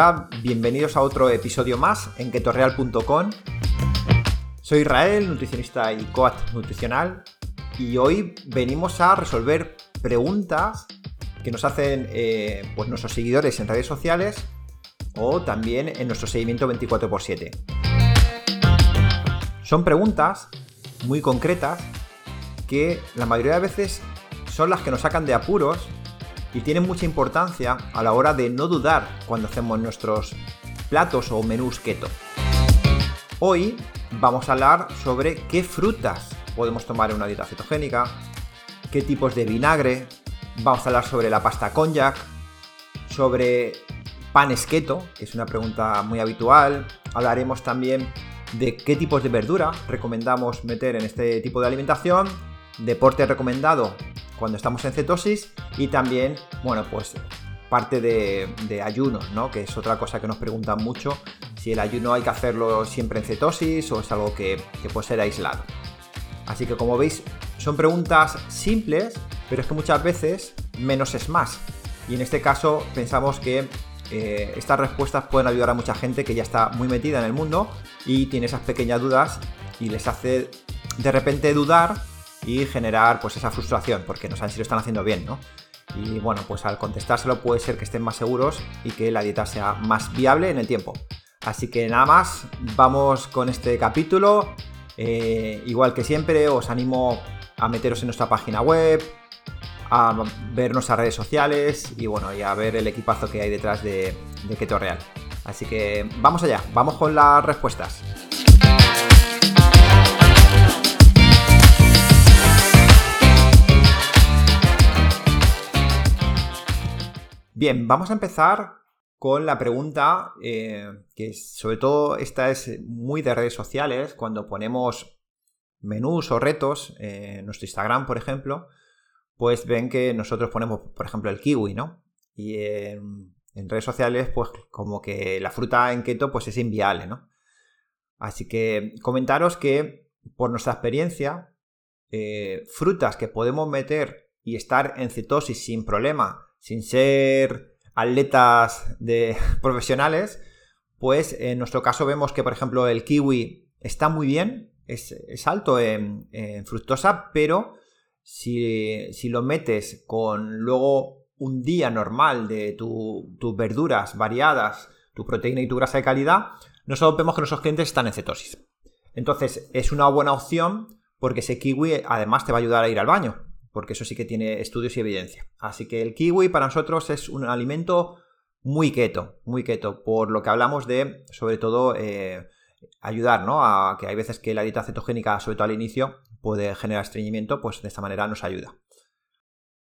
Hola, bienvenidos a otro episodio más en ketorreal.com. Soy Israel, nutricionista y coach nutricional, y hoy venimos a resolver preguntas que nos hacen eh, pues nuestros seguidores en redes sociales o también en nuestro seguimiento 24x7. Son preguntas muy concretas que la mayoría de veces son las que nos sacan de apuros y tienen mucha importancia a la hora de no dudar cuando hacemos nuestros platos o menús keto. Hoy vamos a hablar sobre qué frutas podemos tomar en una dieta cetogénica, qué tipos de vinagre, vamos a hablar sobre la pasta konjac, sobre panes keto, que es una pregunta muy habitual, hablaremos también de qué tipos de verdura recomendamos meter en este tipo de alimentación, deporte recomendado cuando estamos en cetosis y también, bueno, pues parte de, de, ayunos, ¿no? Que es otra cosa que nos preguntan mucho, si el ayuno hay que hacerlo siempre en cetosis o es algo que, que puede ser aislado. Así que como veis, son preguntas simples, pero es que muchas veces menos es más. Y en este caso pensamos que eh, estas respuestas pueden ayudar a mucha gente que ya está muy metida en el mundo y tiene esas pequeñas dudas y les hace de repente dudar y generar pues esa frustración porque no saben si lo están haciendo bien, ¿no? Y bueno, pues al contestárselo puede ser que estén más seguros y que la dieta sea más viable en el tiempo. Así que nada más, vamos con este capítulo. Eh, igual que siempre, os animo a meteros en nuestra página web, a ver nuestras redes sociales y bueno, y a ver el equipazo que hay detrás de, de Keto Real. Así que vamos allá, vamos con las respuestas. Bien, vamos a empezar con la pregunta eh, que sobre todo esta es muy de redes sociales, cuando ponemos menús o retos en nuestro Instagram, por ejemplo, pues ven que nosotros ponemos, por ejemplo, el kiwi, ¿no? Y en, redes sociales, pues como que la fruta en keto pues es inviable, ¿no? Así que comentaros que por nuestra experiencia, eh, frutas que podemos meter y estar en cetosis sin problema, sin ser atletas de profesionales, pues en nuestro caso vemos que, por ejemplo, el kiwi está muy bien, es, alto en, fructosa, pero si, lo metes con luego un día normal de tus verduras variadas, tu proteína y tu grasa de calidad, nosotros vemos que nuestros clientes están en cetosis. Entonces es una buena opción porque ese kiwi además te va a ayudar a ir al baño porque eso sí que tiene estudios y evidencia. Así que el kiwi para nosotros es un alimento muy keto, muy keto, por lo que hablamos de, sobre todo, eh, ayudar, ¿no? A que hay veces que la dieta cetogénica, sobre todo al inicio, puede generar estreñimiento, pues de esta manera nos ayuda.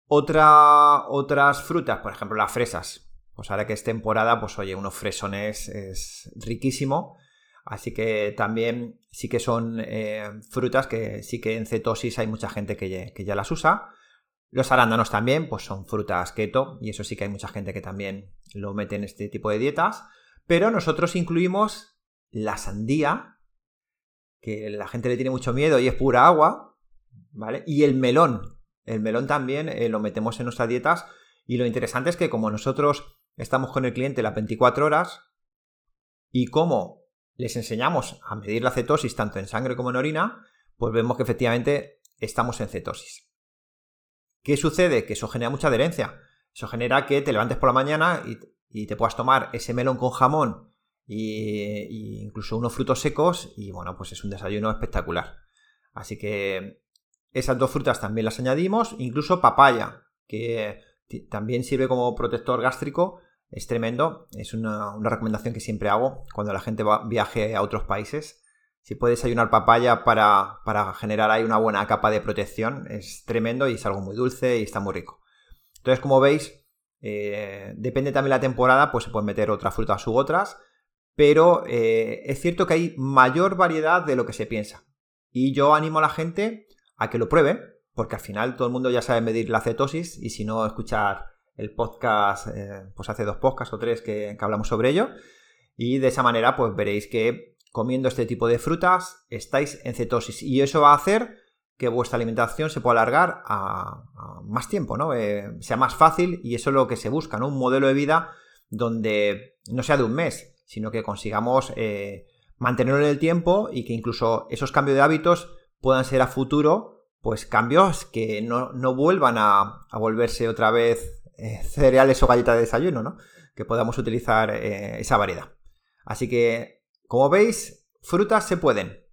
Otra, otras frutas, por ejemplo, las fresas. Pues ahora que es temporada, pues oye, unos fresones es riquísimo. Así que también sí que son eh, frutas que sí que en cetosis hay mucha gente que ya, las usa. Los arándanos también, pues son frutas keto y eso sí que hay mucha gente que también lo mete en este tipo de dietas. Pero nosotros incluimos la sandía, que la gente le tiene mucho miedo y es pura agua, ¿vale? Y el melón. El melón también eh, lo metemos en nuestras dietas y lo interesante es que como nosotros estamos con el cliente las 24 horas y como les enseñamos a medir la cetosis tanto en sangre como en orina, pues vemos que efectivamente estamos en cetosis. ¿Qué sucede? Que eso genera mucha adherencia. Eso genera que te levantes por la mañana y, te puedas tomar ese melón con jamón e incluso unos frutos secos y bueno, pues es un desayuno espectacular. Así que esas dos frutas también las añadimos, incluso papaya, que también sirve como protector gástrico es tremendo, es una, recomendación que siempre hago cuando la gente va, viaje a otros países. Si puedes ayunar papaya para, generar ahí una buena capa de protección, es tremendo y es algo muy dulce y está muy rico. Entonces, como veis, eh, depende también la temporada, pues se pueden meter otras frutas u otras, pero eh, es cierto que hay mayor variedad de lo que se piensa. Y yo animo a la gente a que lo pruebe, porque al final todo el mundo ya sabe medir la cetosis y si no, escuchar el podcast, eh, pues hace dos podcasts o tres que, hablamos sobre ello. Y de esa manera, pues veréis que comiendo este tipo de frutas estáis en cetosis. Y eso va a hacer que vuestra alimentación se pueda alargar a, más tiempo, ¿no? Eh, sea más fácil y eso es lo que se busca, ¿no? Un modelo de vida donde no sea de un mes, sino que consigamos eh, mantenerlo en el tiempo y que incluso esos cambios de hábitos puedan ser a futuro, pues cambios que no, vuelvan a, volverse otra vez eh, cereales o galletas de desayuno, ¿no? Que podamos utilizar eh, esa variedad. Así que, como veis, frutas se pueden.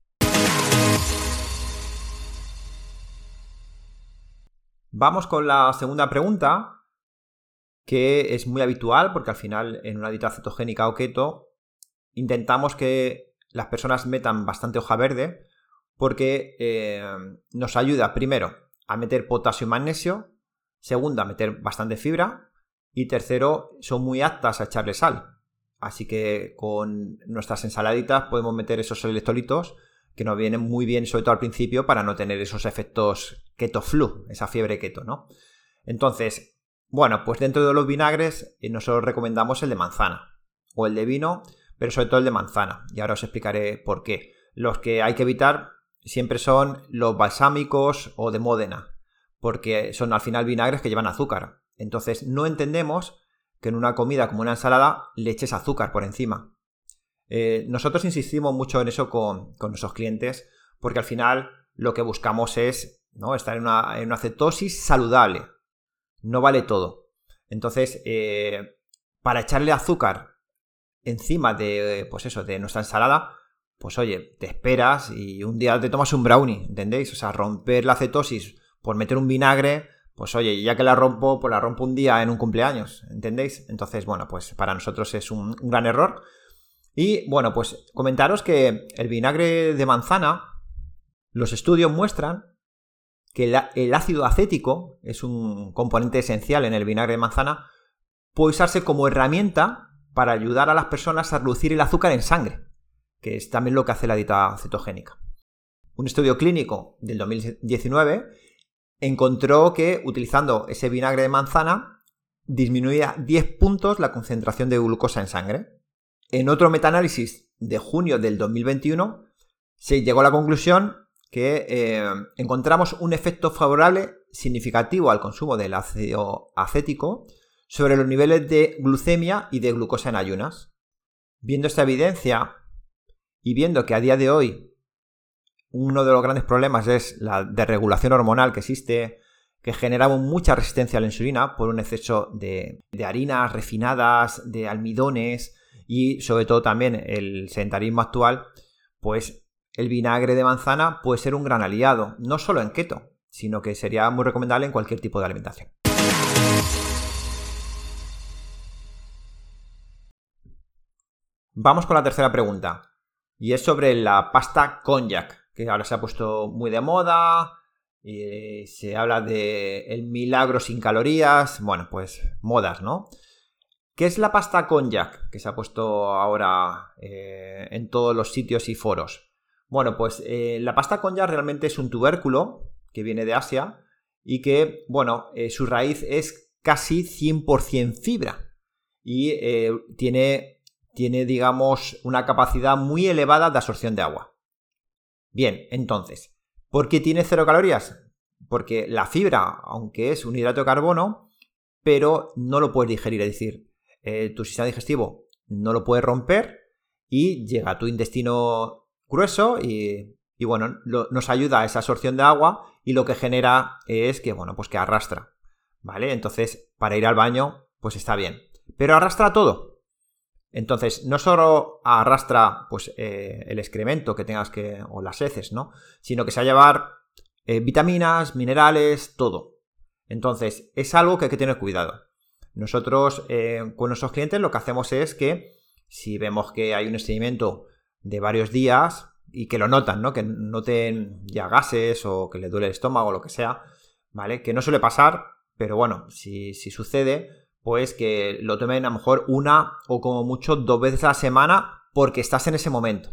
Vamos con la segunda pregunta, que es muy habitual porque al final en una dieta cetogénica o keto intentamos que las personas metan bastante hoja verde porque eh, nos ayuda primero a meter potasio y magnesio, segundo a meter bastante fibra y tercero son muy aptas a echarle sal. Así que con nuestras ensaladitas podemos meter esos electrolitos que nos vienen muy bien, sobre todo al principio, para no tener esos efectos keto flu, esa fiebre keto, ¿no? Entonces, bueno, pues dentro de los vinagres eh, nosotros recomendamos el de manzana o el de vino, pero sobre todo el de manzana. Y ahora os explicaré por qué. Los que hay que evitar siempre son los balsámicos o de Módena, porque son al final vinagres que llevan azúcar. Entonces no entendemos que en una comida como una ensalada le eches azúcar por encima. Eh, nosotros insistimos mucho en eso con, nuestros clientes porque al final lo que buscamos es ¿no? estar en una, en una, cetosis saludable. No vale todo. Entonces, eh, para echarle azúcar encima de, pues eso, de nuestra ensalada, pues oye, te esperas y un día te tomas un brownie, ¿entendéis? O sea, romper la cetosis por meter un vinagre, pues oye, ya que la rompo, pues la rompo un día en un cumpleaños, ¿entendéis? Entonces, bueno, pues para nosotros es un gran error. Y bueno, pues comentaros que el vinagre de manzana, los estudios muestran que el ácido acético es un componente esencial en el vinagre de manzana, puede usarse como herramienta para ayudar a las personas a reducir el azúcar en sangre, que es también lo que hace la dieta cetogénica. Un estudio clínico del 2019 encontró que utilizando ese vinagre de manzana disminuía 10 puntos la concentración de glucosa en sangre. En otro metaanálisis de junio del 2021 se llegó a la conclusión que eh, encontramos un efecto favorable significativo al consumo del ácido acético sobre los niveles de glucemia y de glucosa en ayunas. Viendo esta evidencia y viendo que a día de hoy uno de los grandes problemas es la desregulación hormonal que existe, que generamos mucha resistencia a la insulina por un exceso de harinas refinadas, de almidones, y sobre todo también el sedentarismo actual, pues el vinagre de manzana puede ser un gran aliado, no solo en keto, sino que sería muy recomendable en cualquier tipo de alimentación. Vamos con la tercera pregunta, y es sobre la pasta konjac, que ahora se ha puesto muy de moda, y se habla de el milagro sin calorías, bueno, pues modas, ¿no? ¿Qué es la pasta konjac que se ha puesto ahora eh, en todos los sitios y foros? Bueno, pues eh, la pasta konjac realmente es un tubérculo que viene de Asia y que, bueno, eh, su raíz es casi 100% fibra y tiene, tiene, digamos, una capacidad muy elevada de absorción de agua. Bien, entonces, ¿por qué tiene cero calorías? Porque la fibra, aunque es un hidrato de carbono, pero no lo puedes digerir, es decir, eh, tu sistema digestivo no lo puede romper y llega a tu intestino grueso y, bueno, nos ayuda a esa absorción de agua y lo que genera es que, bueno, pues que arrastra, ¿vale? Entonces, para ir al baño, pues está bien. Pero arrastra todo. Entonces, no solo arrastra pues, eh, el excremento que tengas que, o las heces, ¿no? Sino que se va a llevar eh, vitaminas, minerales, todo. Entonces, es algo que hay que tener cuidado. Nosotros eh, con nuestros clientes lo que hacemos es que si vemos que hay un estreñimiento de varios días y que lo notan, ¿no? Que noten ya gases o que le duele el estómago o lo que sea, ¿vale? Que no suele pasar, pero bueno, si, si sucede, pues que lo tomen a lo mejor una o como mucho dos veces a la semana porque estás en ese momento.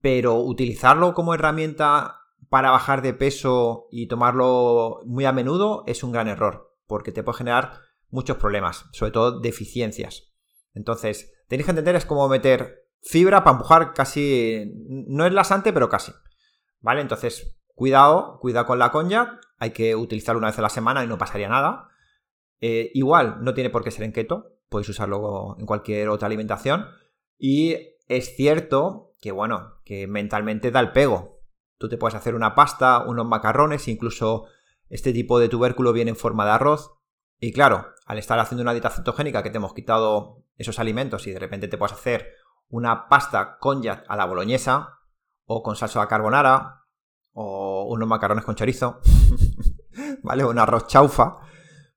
Pero utilizarlo como herramienta para bajar de peso y tomarlo muy a menudo es un gran error, porque te puede generar muchos problemas, sobre todo deficiencias. Entonces, tenéis que entender es cómo meter fibra para empujar casi, no es lasante, pero casi. ¿Vale? Entonces, cuidado, cuidado con la coña, hay que utilizarlo una vez a la semana y no pasaría nada. Eh, igual, no tiene por qué ser en keto, podéis usarlo en cualquier otra alimentación. Y es cierto que, bueno, que mentalmente da el pego. Tú te puedes hacer una pasta, unos macarrones, incluso este tipo de tubérculo viene en forma de arroz. Y claro, al estar haciendo una dieta cetogénica que te hemos quitado esos alimentos y de repente te puedes hacer una pasta con a la boloñesa o con salsa carbonara o unos macarrones con chorizo, ¿vale? Un arroz chaufa,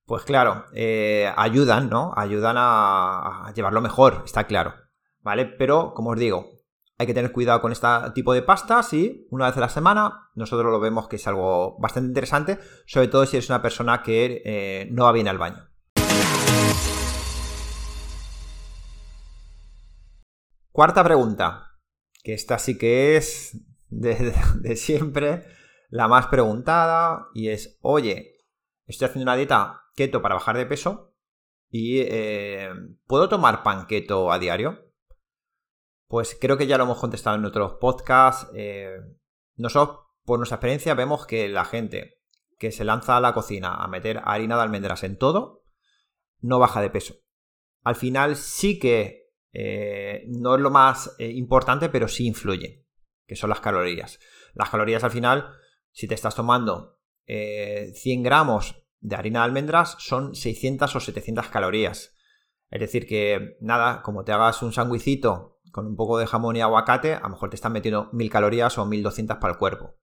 pues claro, eh, ayudan, ¿no? Ayudan a, llevarlo mejor, está claro, ¿vale? Pero, como os digo, hay que tener cuidado con este tipo de pastas y una vez a la semana nosotros lo vemos que es algo bastante interesante, sobre todo si eres una persona que eh, no va bien al baño. Cuarta pregunta, que esta sí que es de, siempre la más preguntada y es, oye, estoy haciendo una dieta keto para bajar de peso y eh, ¿puedo tomar pan keto a diario? Pues creo que ya lo hemos contestado en otros podcasts. Eh, nosotros, por nuestra experiencia, vemos que la gente que se lanza a la cocina a meter harina de almendras en todo, no baja de peso. Al final sí que eh, no es lo más importante, pero sí influye, que son las calorías. Las calorías al final, si te estás tomando 100 gramos de harina de almendras, son 600 o 700 calorías. Es decir, que nada, como te hagas un sanguicito con un poco de jamón y aguacate, a lo mejor te están metiendo 1000 calorías o 1200 para el cuerpo.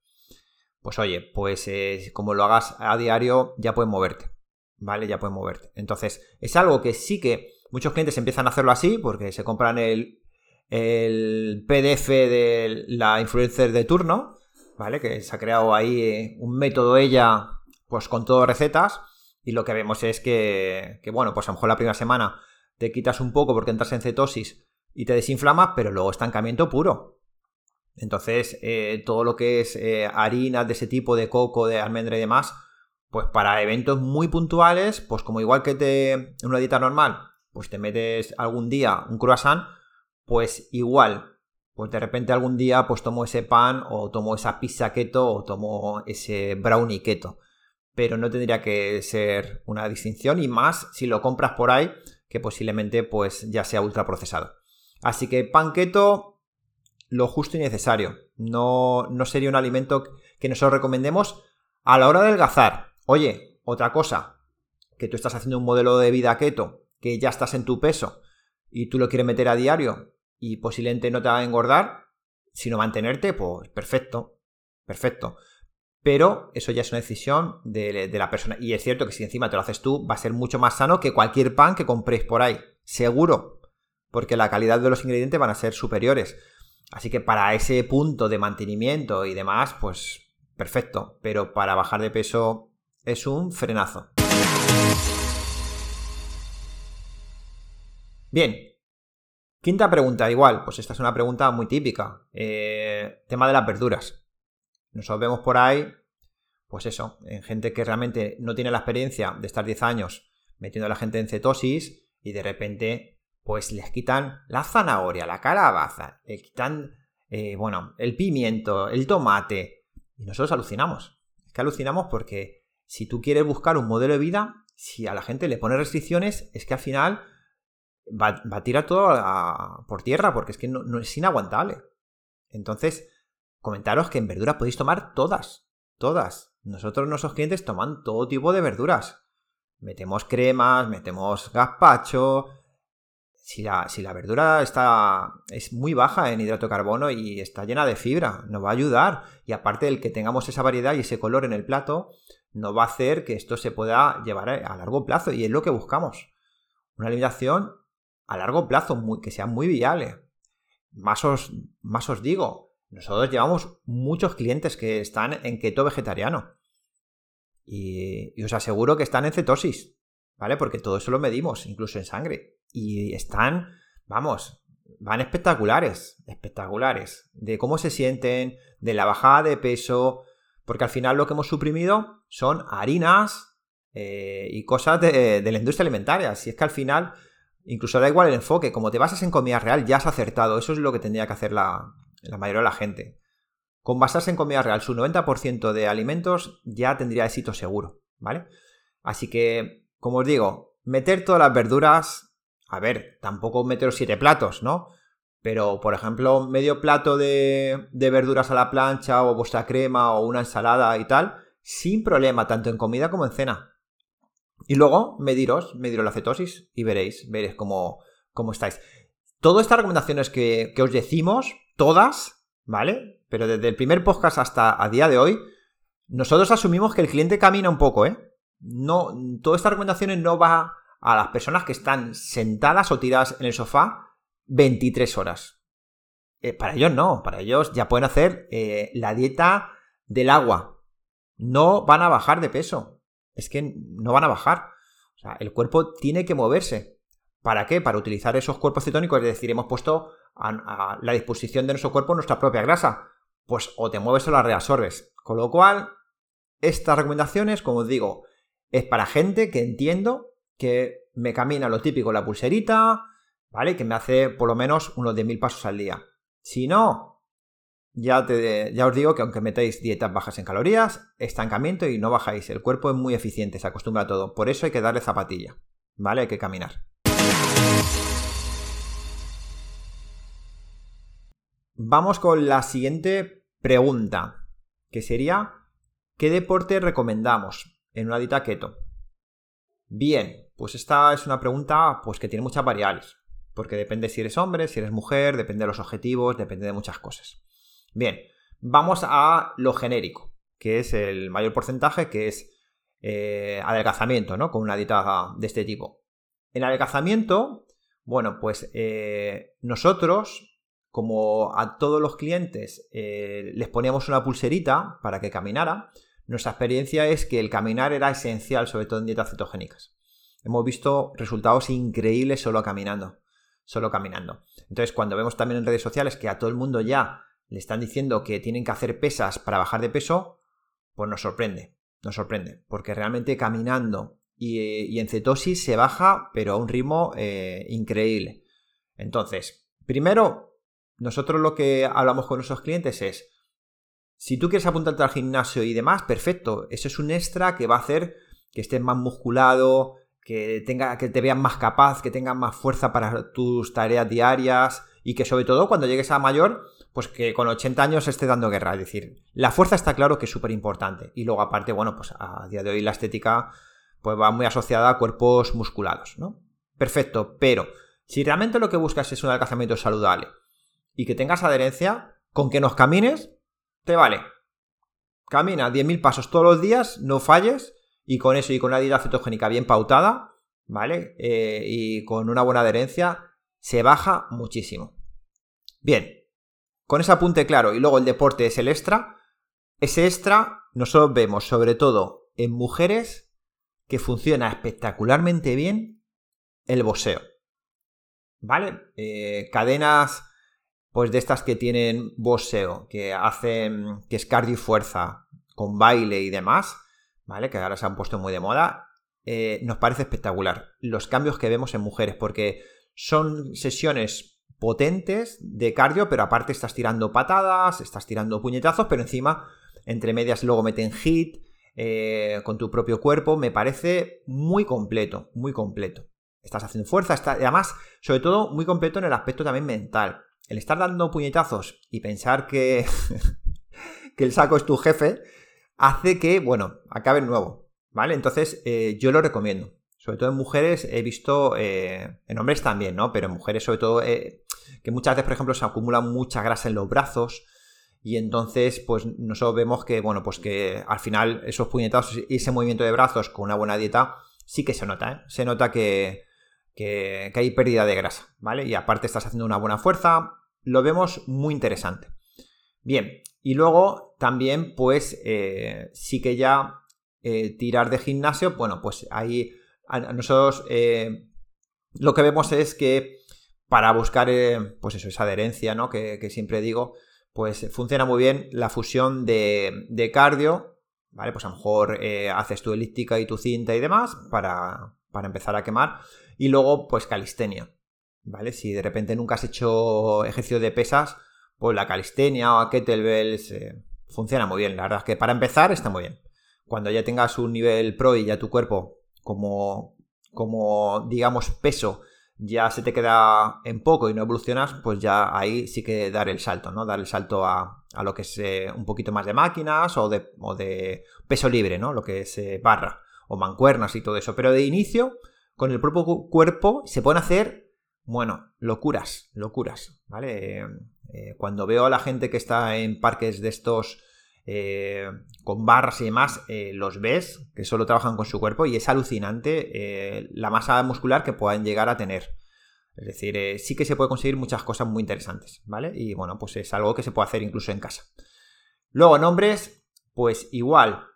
Pues oye, pues eh, como lo hagas a diario, ya puedes moverte. ¿Vale? Ya puedes moverte. Entonces, es algo que sí que muchos clientes empiezan a hacerlo así, porque se compran el, el PDF de la influencer de turno, ¿vale? Que se ha creado ahí eh, un método ella, pues con todo recetas. Y lo que vemos es que, bueno, pues a lo mejor la primera semana te quitas un poco porque entras en cetosis y te desinflamas, pero luego estancamiento puro. Entonces, eh, todo lo que es eh, harinas de ese tipo, de coco, de almendra y demás, pues para eventos muy puntuales, pues como igual que te, en una dieta normal, pues te metes algún día un croissant, pues igual, pues de repente algún día pues tomo ese pan o tomo esa pizza keto o tomo ese brownie keto. Pero no tendría que ser una distinción y más si lo compras por ahí, que posiblemente pues ya sea ultra procesado. Así que pan keto, lo justo y necesario. No, no sería un alimento que nosotros recomendemos a la hora de adelgazar. Oye, otra cosa, que tú estás haciendo un modelo de vida keto, que ya estás en tu peso y tú lo quieres meter a diario y posiblemente no te va a engordar, sino mantenerte, pues perfecto, perfecto. Pero eso ya es una decisión de, la persona. Y es cierto que si encima te lo haces tú, va a ser mucho más sano que cualquier pan que compréis por ahí. Seguro porque la calidad de los ingredientes van a ser superiores. Así que para ese punto de mantenimiento y demás, pues perfecto. Pero para bajar de peso es un frenazo. Bien. Quinta pregunta, igual, pues esta es una pregunta muy típica. Eh, tema de las verduras. Nosotros vemos por ahí, pues eso, en gente que realmente no tiene la experiencia de estar 10 años metiendo a la gente en cetosis y de repente pues les quitan la zanahoria, la calabaza, le quitan, eh, bueno, el pimiento, el tomate. Y nosotros alucinamos. Es que alucinamos porque si tú quieres buscar un modelo de vida, si a la gente le pones restricciones, es que al final va, a tirar todo por tierra porque es que no, es inaguantable. Entonces, comentaros que en verduras podéis tomar todas, todas. Nosotros, nuestros clientes, toman todo tipo de verduras. Metemos cremas, metemos gazpacho, si la, verdura está, es muy baja en hidrato de carbono y está llena de fibra, nos va a ayudar. Y aparte del que tengamos esa variedad y ese color en el plato, nos va a hacer que esto se pueda llevar a largo plazo y es lo que buscamos. Una alimentación a largo plazo que sea muy viable. Más os, más os digo, nosotros llevamos muchos clientes que están en keto vegetariano. Y, os aseguro que están en cetosis, ¿vale? Porque todo eso lo medimos, incluso en sangre y están, vamos, van espectaculares, espectaculares, de cómo se sienten, de la bajada de peso, porque al final lo que hemos suprimido son harinas eh, y cosas de, la industria alimentaria. Si es que al final, incluso da igual el enfoque, como te basas en comida real, ya has acertado. Eso es lo que tendría que hacer la, la mayoría de la gente. Con basarse en comida real, su 90% de alimentos ya tendría éxito seguro, ¿vale? Así que, como os digo, meter todas las verduras a ver, tampoco meteros siete platos, ¿no? Pero, por ejemplo, medio plato de, verduras a la plancha o vuestra crema o una ensalada y tal, sin problema, tanto en comida como en cena. Y luego mediros, mediros la cetosis y veréis, veréis cómo, estáis. Todas estas recomendaciones que os decimos, todas, ¿vale? Pero desde el primer podcast hasta a día de hoy, nosotros asumimos que el cliente camina un poco, ¿eh? No, todas estas recomendaciones no va a las personas que están sentadas o tiradas en el sofá 23 horas. Eh, para ellos no, para ellos ya pueden hacer eh, la dieta del agua. No van a bajar de peso. Es que no van a bajar. O sea, el cuerpo tiene que moverse. ¿Para qué? Para utilizar esos cuerpos cetónicos. Es decir, hemos puesto a, la disposición de nuestro cuerpo nuestra propia grasa. Pues o te mueves o la reabsorbes. Con lo cual, estas recomendaciones, como os digo, es para gente que entiendo que me camina lo típico, la pulserita, ¿vale? Que me hace por lo menos unos 10.000 pasos al día. Si no, ya, te, ya os digo que aunque metáis dietas bajas en calorías, estancamiento y no bajáis. El cuerpo es muy eficiente, se acostumbra a todo. Por eso hay que darle zapatilla, ¿vale? Hay que caminar. Vamos con la siguiente pregunta, que sería, ¿qué deporte recomendamos en una dieta keto? Bien, pues esta es una pregunta pues, que tiene muchas variables porque depende si eres hombre, si eres mujer, depende de los objetivos, depende de muchas cosas. Bien, vamos a lo genérico, que es el mayor porcentaje, que es eh, adelgazamiento, ¿no? Con una dieta de este tipo. En adelgazamiento, bueno, pues eh, nosotros, como a todos los clientes eh, les poníamos una pulserita para que caminara, nuestra experiencia es que el caminar era esencial, sobre todo en dietas cetogénicas. Hemos visto resultados increíbles solo caminando solo caminando. Entonces, cuando vemos también en redes sociales que a todo el mundo ya le están diciendo que tienen que hacer pesas para bajar de peso, pues nos sorprende, nos sorprende, porque realmente caminando y, en cetosis se baja, pero a un ritmo eh, increíble. Entonces, primero, nosotros lo que hablamos con nuestros clientes es, si tú quieres apuntarte al gimnasio y demás, perfecto, eso es un extra que va a hacer que estés más musculado, que, tenga, que te vean más capaz, que tengan más fuerza para tus tareas diarias y que sobre todo cuando llegues a mayor, pues que con 80 años esté dando guerra. Es decir, la fuerza está claro que es súper importante. Y luego aparte, bueno, pues a día de hoy la estética pues va muy asociada a cuerpos musculados, ¿no? Perfecto, pero si realmente lo que buscas es un alcanzamiento saludable y que tengas adherencia, con que nos camines, te vale. Camina 10.000 pasos todos los días, no falles y con eso y con una dieta cetogénica bien pautada, ¿vale? Eh, y con una buena adherencia, se baja muchísimo. Bien, con ese apunte claro y luego el deporte es el extra, ese extra nosotros vemos sobre todo en mujeres que funciona espectacularmente bien el boxeo. ¿Vale? Eh, cadenas pues de estas que tienen boxeo, que hacen, que es cardio y fuerza, con baile y demás, ¿vale? Que ahora se han puesto muy de moda, eh, nos parece espectacular. Los cambios que vemos en mujeres, porque son sesiones potentes de cardio, pero aparte estás tirando patadas, estás tirando puñetazos, pero encima, entre medias, luego meten hit eh, con tu propio cuerpo. Me parece muy completo, muy completo. Estás haciendo fuerza, está, además, sobre todo, muy completo en el aspecto también mental. El estar dando puñetazos y pensar que, que el saco es tu jefe, hace que, bueno, acabe nuevo, ¿vale? Entonces, eh, yo lo recomiendo. Sobre todo en mujeres he visto, eh, en hombres también, ¿no? Pero en mujeres sobre todo, eh, que muchas veces, por ejemplo, se acumula mucha grasa en los brazos y entonces, pues nosotros vemos que, bueno, pues que al final esos puñetazos y ese movimiento de brazos con una buena dieta sí que se nota, ¿eh? Se nota que, que, hay pérdida de grasa, ¿vale? Y aparte estás haciendo una buena fuerza, lo vemos muy interesante. Bien, y luego también, pues, eh, sí que ya eh, tirar de gimnasio, bueno, pues ahí nosotros eh, lo que vemos es que para buscar, pues eso, esa adherencia, ¿no? Que, siempre digo, pues funciona muy bien la fusión de, de cardio, ¿vale? Pues a lo mejor haces tu elíptica y tu cinta y demás para, para empezar a quemar. Y luego, pues calistenia, ¿vale? Si de repente nunca has hecho ejercicio de pesas, pues la calistenia o a kettlebells eh, funciona muy bien. La verdad es que para empezar está muy bien. Cuando ya tengas un nivel pro y ya tu cuerpo como, como digamos, peso ya se te queda en poco y no evolucionas, pues ya ahí sí que dar el salto, ¿no? Dar el salto a, lo que es eh, un poquito más de máquinas o de, de, peso libre, ¿no? Lo que es eh, barra o mancuernas y todo eso. Pero de inicio, con el propio cuerpo, se pueden hacer, bueno, locuras, locuras, ¿vale? Eh, cuando veo a la gente que está en parques de estos eh, con barras y demás, eh, los ves que solo trabajan con su cuerpo y es alucinante la masa muscular que puedan llegar a tener. Es decir, sí que se puede conseguir muchas cosas muy interesantes, ¿vale? Y bueno, pues es algo que se puede hacer incluso en casa. Luego, en hombres, pues igual.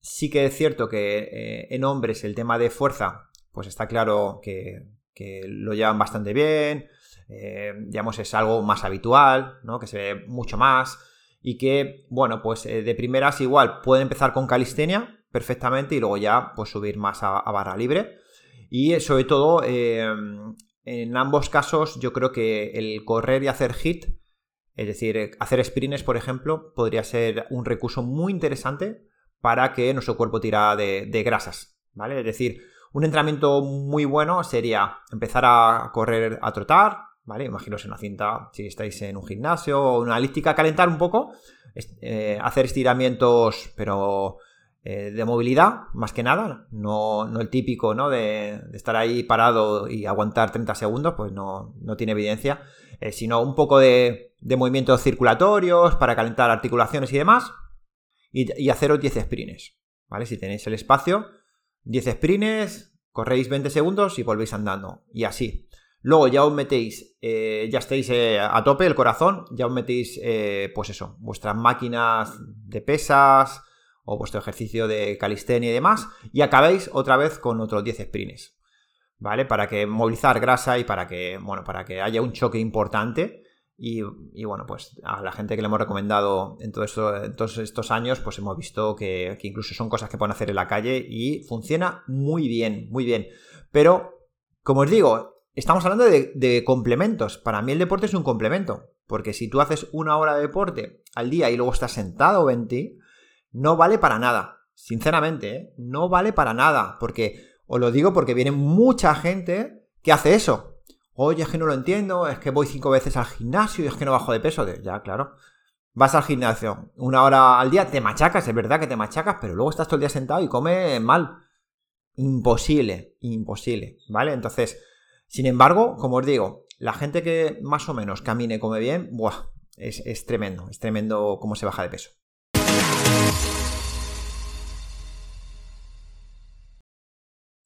Sí que es cierto que en hombres el tema de fuerza, pues está claro que, que lo llevan bastante bien eh, digamos, es algo más habitual, ¿no? Que se ve mucho más y que, bueno, pues eh, de primeras igual puede empezar con calistenia perfectamente y luego ya pues subir más a, barra libre. Y eh, sobre todo, en ambos casos yo creo que el correr y hacer hit, es decir, hacer sprints, por ejemplo, podría ser un recurso muy interesante para que nuestro cuerpo tira de, de grasas, ¿vale? Es decir, un entrenamiento muy bueno sería empezar a correr, a trotar, ¿vale? Imaginaos en una cinta, si estáis en un gimnasio o una elíptica, calentar un poco, eh, hacer estiramientos, pero eh, de movilidad, más que nada, no, el típico, ¿no? De, estar ahí parado y aguantar 30 segundos, pues no, tiene evidencia, eh, sino un poco de, movimientos circulatorios para calentar articulaciones y demás, y, haceros 10 sprints, ¿vale? Si tenéis el espacio, 10 sprints, corréis 20 segundos y volvéis andando, y así. Luego ya os metéis, eh, ya estáis eh, a tope el corazón, ya os metéis, eh, pues eso, vuestras máquinas de pesas o vuestro ejercicio de calistenia y demás, y acabáis otra vez con otros 10 sprints, ¿vale? Para que movilizar grasa y para que, bueno, para que haya un choque importante. Y, bueno, pues a la gente que le hemos recomendado en, todos estos años, pues hemos visto que, que incluso son cosas que pueden hacer en la calle y funciona muy bien, muy bien. Pero, como os digo, estamos hablando de, complementos. Para mí el deporte es un complemento. Porque si tú haces una hora de deporte al día y luego estás sentado en ti, no vale para nada. Sinceramente, ¿eh? no vale para nada. Porque, os lo digo porque viene mucha gente que hace eso. Oye, es que no lo entiendo, es que voy cinco veces al gimnasio y es que no bajo de peso. Ya, claro. Vas al gimnasio una hora al día, te machacas, es verdad que te machacas, pero luego estás todo el día sentado y comes mal. Imposible, imposible, ¿vale? Entonces, sin embargo, como os digo, la gente que más o menos camine y come bien, buah, es, tremendo, es tremendo cómo se baja de peso.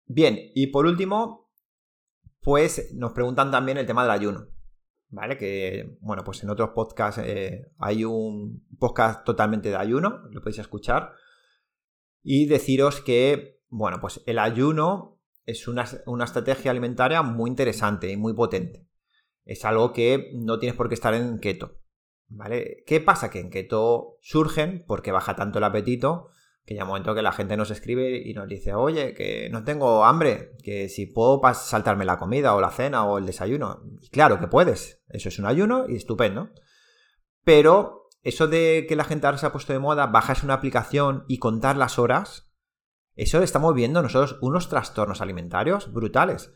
Bien, y por último, pues nos preguntan también el tema del ayuno. ¿Vale? Que, bueno, pues en otros podcasts eh, hay un podcast totalmente de ayuno, lo podéis escuchar. Y deciros que, bueno, pues el ayuno es una, estrategia alimentaria muy interesante y muy potente. Es algo que no tienes por qué estar en keto. ¿Vale? ¿Qué pasa? Que en keto surgen porque baja tanto el apetito que ya momento que la gente nos escribe y nos dice, oye, que no tengo hambre, que si puedo saltarme la comida o la cena o el desayuno. Y claro que puedes, eso es un ayuno y estupendo. Pero eso de que la gente ahora se ha puesto de moda, bajas una aplicación y contar las horas, eso estamos viendo nosotros unos trastornos alimentarios brutales.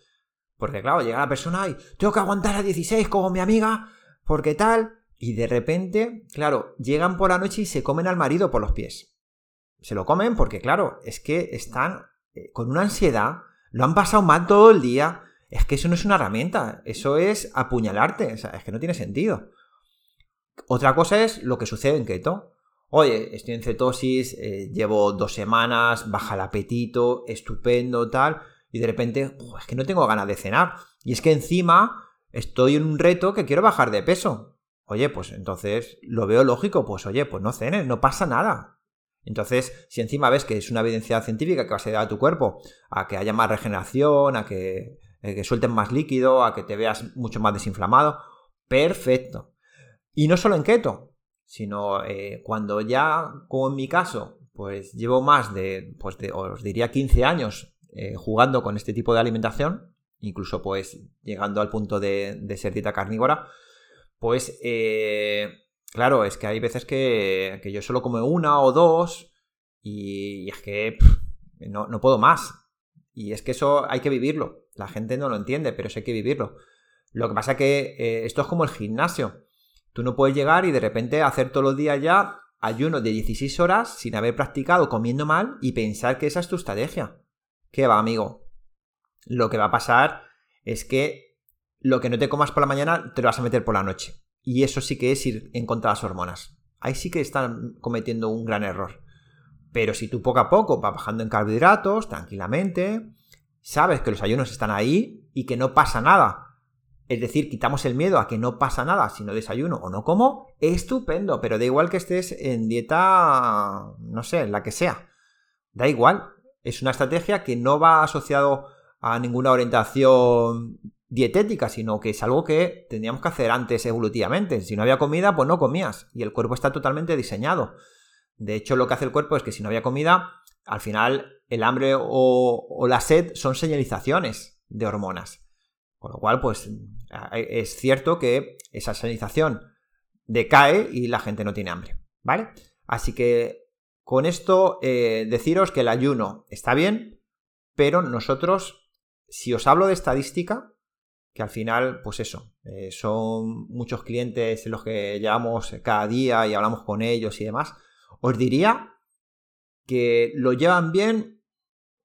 Porque claro, llega la persona y tengo que aguantar a 16 como mi amiga, porque tal. Y de repente, claro, llegan por la noche y se comen al marido por los pies. Se lo comen porque, claro, es que están eh, con una ansiedad, lo han pasado mal todo el día. Es que eso no es una herramienta, eso es apuñalarte, es que no tiene sentido. Otra cosa es lo que sucede en keto. Oye, estoy en cetosis, eh, llevo dos semanas, baja el apetito, estupendo, tal, y de repente, es que no tengo ganas de cenar. Y es que encima estoy en un reto que quiero bajar de peso. Oye, pues entonces lo veo lógico, pues oye, pues no cenes, no pasa nada. Entonces, si encima ves que es una evidencia científica que va a ayudar a tu cuerpo a que haya más regeneración, a que, eh, que suelten más líquido, a que te veas mucho más desinflamado, perfecto. Y no solo en keto, sino eh, cuando ya, como en mi caso, pues llevo más de, pues os diría 15 años eh, jugando con este tipo de alimentación, incluso pues llegando al punto de, ser dieta carnívora, pues claro, es que hay veces que, yo solo como una o dos y, es que no, no, puedo más. Y es que eso hay que vivirlo. La gente no lo entiende, pero eso hay que vivirlo. Lo que pasa es que eh, esto es como el gimnasio. Tú no puedes llegar y de repente hacer todos los días ya ayuno de 16 horas sin haber practicado comiendo mal y pensar que esa es tu estrategia. ¿Qué va, amigo? Lo que va a pasar es que lo que no te comas por la mañana te lo vas a meter por la noche. Y eso sí que es ir en contra de las hormonas. Ahí sí que están cometiendo un gran error. Pero si tú poco a poco vas bajando en carbohidratos, tranquilamente, sabes que los ayunos están ahí y que no pasa nada. Es decir, quitamos el miedo a que no pasa nada si no desayuno o no como, estupendo, pero da igual que estés en dieta, no sé, la que sea. Da igual. Es una estrategia que no va asociado a ninguna orientación dietética, sino que es algo que tendríamos que hacer antes evolutivamente. Si no había comida, pues no comías. Y el cuerpo está totalmente diseñado. De hecho, lo que hace el cuerpo es que si no había comida, al final el hambre o, la sed son señalizaciones de hormonas. Con lo cual, pues es cierto que esa señalización decae y la gente no tiene hambre. ¿Vale? Así que con esto eh, deciros que el ayuno está bien, pero nosotros, si os hablo de estadística, que al final, pues eso, eh, son muchos clientes en los que llevamos cada día y hablamos con ellos y demás, os diría que lo llevan bien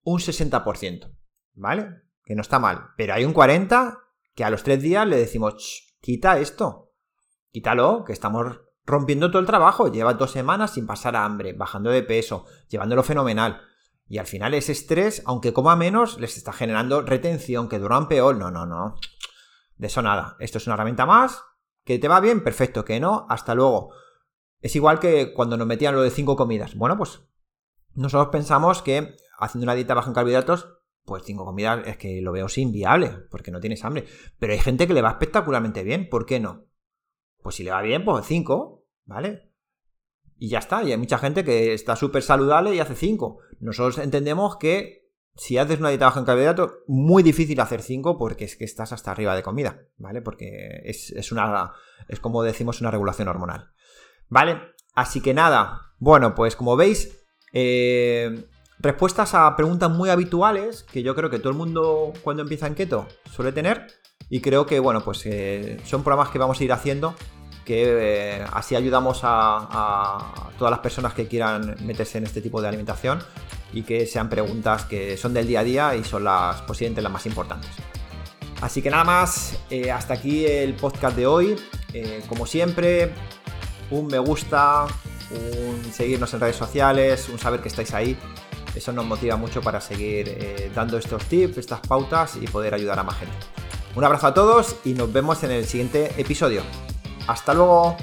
un 60%, ¿vale? Que no está mal, pero hay un 40% que a los tres días le decimos, quita esto, quítalo, que estamos rompiendo todo el trabajo, lleva dos semanas sin pasar hambre, bajando de peso, llevándolo fenomenal. Y al final ese estrés, aunque coma menos, les está generando retención, que duran peor. No, no, no. De eso nada. Esto es una herramienta más. Que te va bien, perfecto. Que no, hasta luego. Es igual que cuando nos metían lo de cinco comidas. Bueno, pues nosotros pensamos que haciendo una dieta baja en carbohidratos, pues cinco comidas es que lo veo sin viable, porque no tienes hambre. Pero hay gente que le va espectacularmente bien, ¿por qué no? Pues si le va bien, pues cinco, ¿vale? Y ya está, y hay mucha gente que está súper saludable y hace cinco. Nosotros entendemos que si haces una dieta baja en carbohidratos, muy difícil hacer cinco porque es que estás hasta arriba de comida, ¿vale? Porque es, es una, es como decimos, una regulación hormonal. ¿Vale? Así que nada, bueno, pues como veis, eh, respuestas a preguntas muy habituales que yo creo que todo el mundo cuando empieza en keto suele tener. Y creo que, bueno, pues eh, son programas que vamos a ir haciendo que eh, así ayudamos a, todas las personas que quieran meterse en este tipo de alimentación y que sean preguntas que son del día a día y son las posiblemente las más importantes. Así que nada más, hasta aquí el podcast de hoy. como siempre, un me gusta, un seguirnos en redes sociales, un saber que estáis ahí. Eso nos motiva mucho para seguir eh, dando estos tips, estas pautas y poder ayudar a más gente. Un abrazo a todos y nos vemos en el siguiente episodio. Hasta luego.